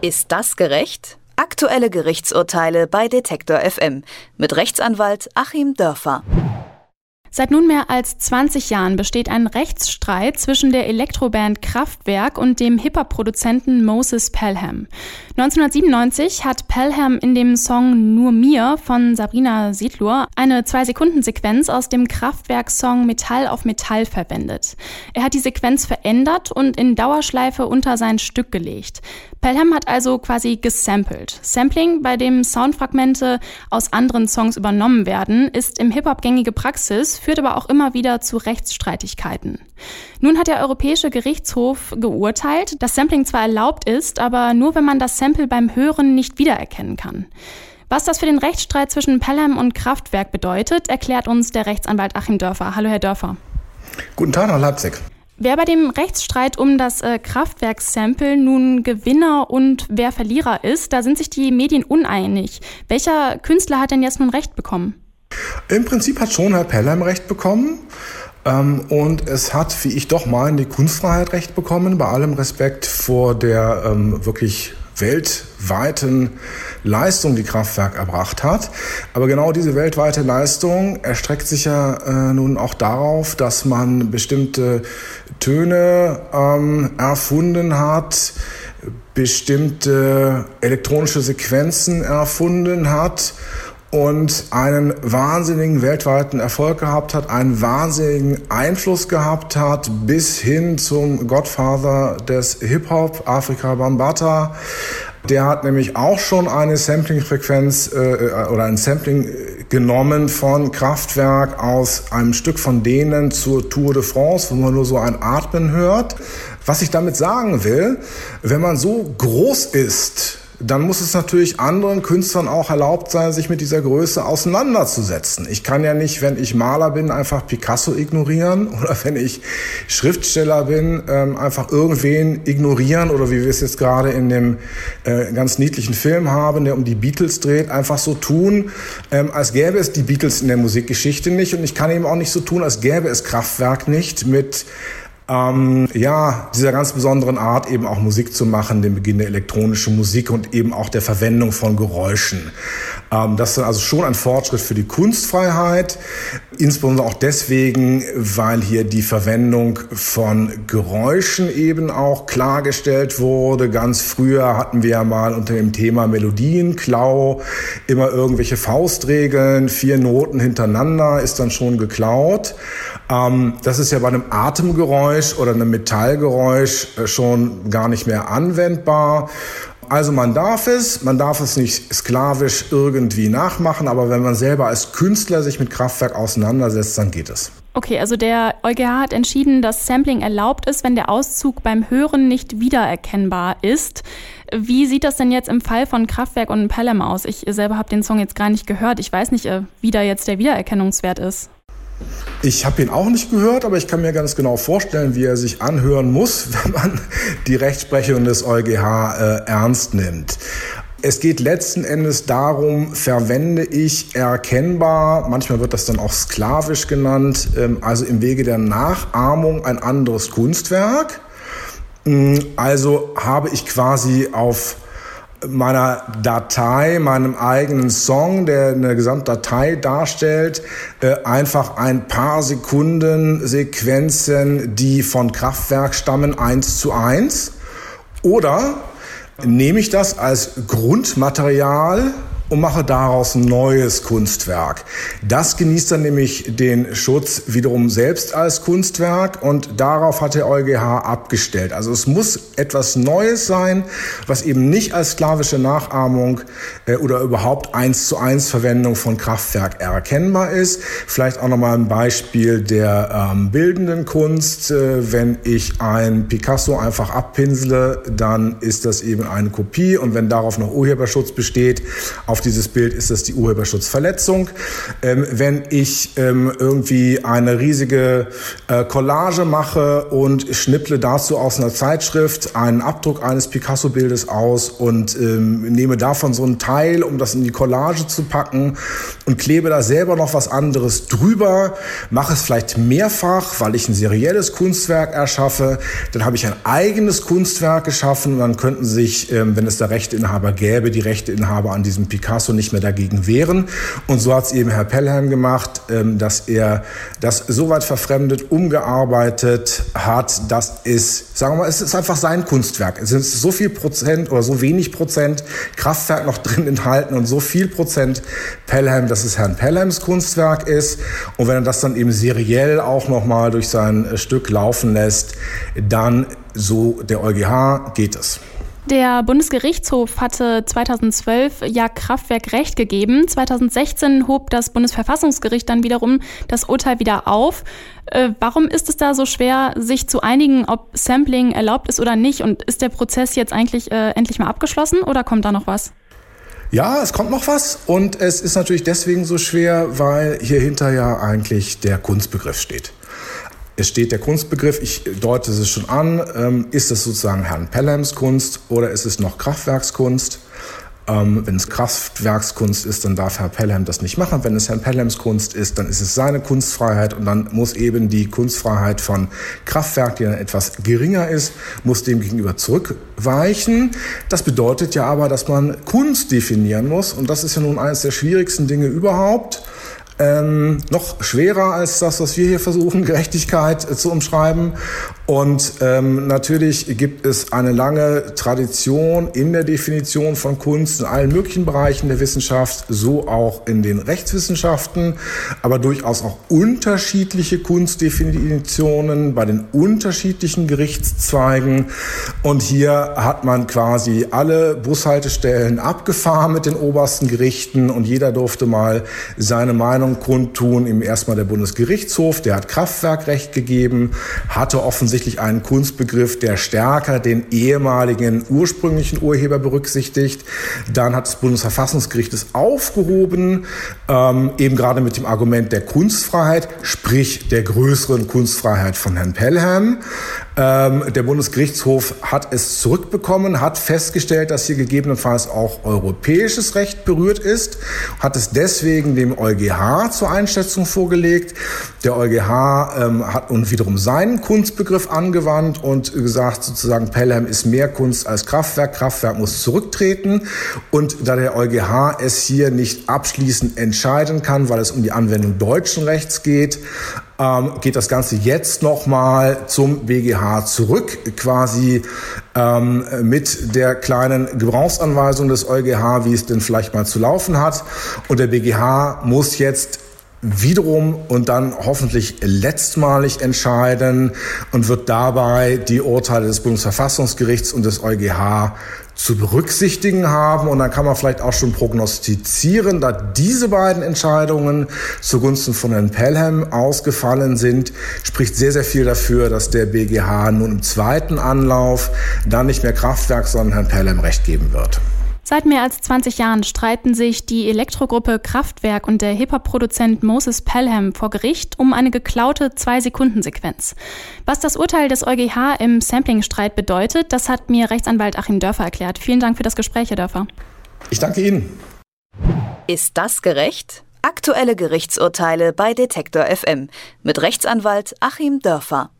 Ist das gerecht? Aktuelle Gerichtsurteile bei Detektor FM mit Rechtsanwalt Achim Dörfer. Seit nunmehr als 20 Jahren besteht ein Rechtsstreit zwischen der Elektroband Kraftwerk und dem Hip-Hop-Produzenten Moses Pelham. 1997 hat Pelham in dem Song Nur mir von Sabrina Siedlur eine Zwei-Sekunden-Sequenz aus dem Kraftwerk-Song Metall auf Metall verwendet. Er hat die Sequenz verändert und in Dauerschleife unter sein Stück gelegt. Pelham hat also quasi gesampelt. Sampling, bei dem Soundfragmente aus anderen Songs übernommen werden, ist im Hip-Hop gängige Praxis, führt aber auch immer wieder zu Rechtsstreitigkeiten. Nun hat der Europäische Gerichtshof geurteilt, dass Sampling zwar erlaubt ist, aber nur wenn man das Sample beim Hören nicht wiedererkennen kann. Was das für den Rechtsstreit zwischen Pelham und Kraftwerk bedeutet, erklärt uns der Rechtsanwalt Achim Dörfer. Hallo, Herr Dörfer. Guten Tag nach Leipzig. Wer bei dem Rechtsstreit um das äh, Kraftwerkssample nun Gewinner und wer Verlierer ist, da sind sich die Medien uneinig. Welcher Künstler hat denn jetzt nun Recht bekommen? Im Prinzip hat schon Herr Pelham Recht bekommen. Ähm, und es hat, wie ich doch meine, die Kunstfreiheit Recht bekommen, bei allem Respekt vor der ähm, wirklich weltweiten Leistung, die Kraftwerk erbracht hat. Aber genau diese weltweite Leistung erstreckt sich ja äh, nun auch darauf, dass man bestimmte Töne ähm, erfunden hat, bestimmte elektronische Sequenzen erfunden hat und einen wahnsinnigen weltweiten Erfolg gehabt hat, einen wahnsinnigen Einfluss gehabt hat, bis hin zum Godfather des Hip-Hop, Afrika Bambata. Der hat nämlich auch schon eine Sampling-Frequenz äh, äh, oder ein Sampling genommen von Kraftwerk aus einem Stück von denen zur Tour de France, wo man nur so ein Atmen hört. Was ich damit sagen will, wenn man so groß ist, dann muss es natürlich anderen Künstlern auch erlaubt sein, sich mit dieser Größe auseinanderzusetzen. Ich kann ja nicht, wenn ich Maler bin, einfach Picasso ignorieren oder wenn ich Schriftsteller bin, ähm, einfach irgendwen ignorieren oder wie wir es jetzt gerade in dem äh, ganz niedlichen Film haben, der um die Beatles dreht, einfach so tun, ähm, als gäbe es die Beatles in der Musikgeschichte nicht und ich kann eben auch nicht so tun, als gäbe es Kraftwerk nicht mit ähm, ja, dieser ganz besonderen Art eben auch Musik zu machen, den Beginn der elektronischen Musik und eben auch der Verwendung von Geräuschen. Ähm, das ist also schon ein Fortschritt für die Kunstfreiheit, insbesondere auch deswegen, weil hier die Verwendung von Geräuschen eben auch klargestellt wurde. Ganz früher hatten wir ja mal unter dem Thema Melodienklau immer irgendwelche Faustregeln, vier Noten hintereinander ist dann schon geklaut. Ähm, das ist ja bei einem Atemgeräusch oder einem Metallgeräusch äh, schon gar nicht mehr anwendbar. Also man darf es, man darf es nicht sklavisch irgendwie nachmachen, aber wenn man selber als Künstler sich mit Kraftwerk auseinandersetzt, dann geht es. Okay, also der EuGH hat entschieden, dass Sampling erlaubt ist, wenn der Auszug beim Hören nicht wiedererkennbar ist. Wie sieht das denn jetzt im Fall von Kraftwerk und Pelham aus? Ich selber habe den Song jetzt gar nicht gehört. Ich weiß nicht, äh, wie da jetzt der Wiedererkennungswert ist. Ich habe ihn auch nicht gehört, aber ich kann mir ganz genau vorstellen, wie er sich anhören muss, wenn man die Rechtsprechung des EuGH äh, ernst nimmt. Es geht letzten Endes darum, verwende ich erkennbar, manchmal wird das dann auch sklavisch genannt, ähm, also im Wege der Nachahmung ein anderes Kunstwerk. Mm, also habe ich quasi auf meiner Datei, meinem eigenen Song, der eine Gesamtdatei darstellt, äh, einfach ein paar Sekunden Sequenzen, die von Kraftwerk stammen, eins zu eins. Oder nehme ich das als Grundmaterial und mache daraus ein neues Kunstwerk. Das genießt dann nämlich den Schutz wiederum selbst als Kunstwerk und darauf hat der EuGH abgestellt. Also es muss etwas Neues sein, was eben nicht als sklavische Nachahmung äh, oder überhaupt eins zu eins Verwendung von Kraftwerk erkennbar ist. Vielleicht auch nochmal ein Beispiel der ähm, bildenden Kunst. Äh, wenn ich ein Picasso einfach abpinsele, dann ist das eben eine Kopie und wenn darauf noch Urheberschutz besteht, auf auf dieses Bild ist es die Urheberschutzverletzung. Ähm, wenn ich ähm, irgendwie eine riesige äh, Collage mache und schnipple dazu aus einer Zeitschrift einen Abdruck eines Picasso-Bildes aus und ähm, nehme davon so einen Teil, um das in die Collage zu packen und klebe da selber noch was anderes drüber, mache es vielleicht mehrfach, weil ich ein serielles Kunstwerk erschaffe, dann habe ich ein eigenes Kunstwerk geschaffen und dann könnten sich, ähm, wenn es da Rechteinhaber gäbe, die Rechteinhaber an diesem Picasso nicht mehr dagegen wehren. Und so hat es eben Herr Pellheim gemacht, ähm, dass er das so weit verfremdet, umgearbeitet hat, dass es, sagen wir mal, es ist einfach sein Kunstwerk. Es sind so viel Prozent oder so wenig Prozent Kraftwerk noch drin enthalten und so viel Prozent Pelham, dass es Herrn Pelhams Kunstwerk ist. Und wenn er das dann eben seriell auch nochmal durch sein äh, Stück laufen lässt, dann so der EuGH geht es. Der Bundesgerichtshof hatte 2012 ja Kraftwerk Recht gegeben. 2016 hob das Bundesverfassungsgericht dann wiederum das Urteil wieder auf. Äh, warum ist es da so schwer, sich zu einigen, ob Sampling erlaubt ist oder nicht? Und ist der Prozess jetzt eigentlich äh, endlich mal abgeschlossen oder kommt da noch was? Ja, es kommt noch was und es ist natürlich deswegen so schwer, weil hier hinter ja eigentlich der Kunstbegriff steht. Es steht der Kunstbegriff, ich deute es schon an, ähm, ist es sozusagen Herrn Pelhams Kunst oder ist es noch Kraftwerkskunst? Ähm, wenn es Kraftwerkskunst ist, dann darf Herr Pelham das nicht machen. Wenn es Herrn Pelhams Kunst ist, dann ist es seine Kunstfreiheit und dann muss eben die Kunstfreiheit von Kraftwerk, die dann etwas geringer ist, muss dem gegenüber zurückweichen. Das bedeutet ja aber, dass man Kunst definieren muss und das ist ja nun eines der schwierigsten Dinge überhaupt. Ähm, noch schwerer als das, was wir hier versuchen, Gerechtigkeit äh, zu umschreiben. Und ähm, natürlich gibt es eine lange Tradition in der Definition von Kunst in allen möglichen Bereichen der Wissenschaft, so auch in den Rechtswissenschaften, aber durchaus auch unterschiedliche Kunstdefinitionen bei den unterschiedlichen Gerichtszweigen. Und hier hat man quasi alle Bushaltestellen abgefahren mit den obersten Gerichten und jeder durfte mal seine Meinung kundtun. Im erstmal der Bundesgerichtshof, der hat Kraftwerkrecht gegeben, hatte offensichtlich offensichtlich einen Kunstbegriff, der stärker den ehemaligen ursprünglichen Urheber berücksichtigt. Dann hat das Bundesverfassungsgericht es aufgehoben, ähm, eben gerade mit dem Argument der Kunstfreiheit, sprich der größeren Kunstfreiheit von Herrn Pelham. Ähm, der Bundesgerichtshof hat es zurückbekommen, hat festgestellt, dass hier gegebenenfalls auch europäisches Recht berührt ist, hat es deswegen dem EuGH zur Einschätzung vorgelegt. Der EuGH ähm, hat nun wiederum seinen Kunstbegriff angewandt und gesagt, sozusagen Pelham ist mehr Kunst als Kraftwerk. Kraftwerk muss zurücktreten. Und da der EuGH es hier nicht abschließend entscheiden kann, weil es um die Anwendung deutschen Rechts geht, ähm, geht das Ganze jetzt nochmal zum BGH zurück, quasi ähm, mit der kleinen Gebrauchsanweisung des EuGH, wie es denn vielleicht mal zu laufen hat. Und der BGH muss jetzt wiederum und dann hoffentlich letztmalig entscheiden und wird dabei die Urteile des Bundesverfassungsgerichts und des EuGH zu berücksichtigen haben. Und dann kann man vielleicht auch schon prognostizieren, da diese beiden Entscheidungen zugunsten von Herrn Pelham ausgefallen sind, spricht sehr, sehr viel dafür, dass der BGH nun im zweiten Anlauf dann nicht mehr Kraftwerk, sondern Herrn Pelham Recht geben wird. Seit mehr als 20 Jahren streiten sich die Elektrogruppe Kraftwerk und der Hip-Hop-Produzent Moses Pelham vor Gericht um eine geklaute Zwei-Sekunden-Sequenz. Was das Urteil des EuGH im Sampling-Streit bedeutet, das hat mir Rechtsanwalt Achim Dörfer erklärt. Vielen Dank für das Gespräch, Herr Dörfer. Ich danke Ihnen. Ist das gerecht? Aktuelle Gerichtsurteile bei Detektor FM mit Rechtsanwalt Achim Dörfer.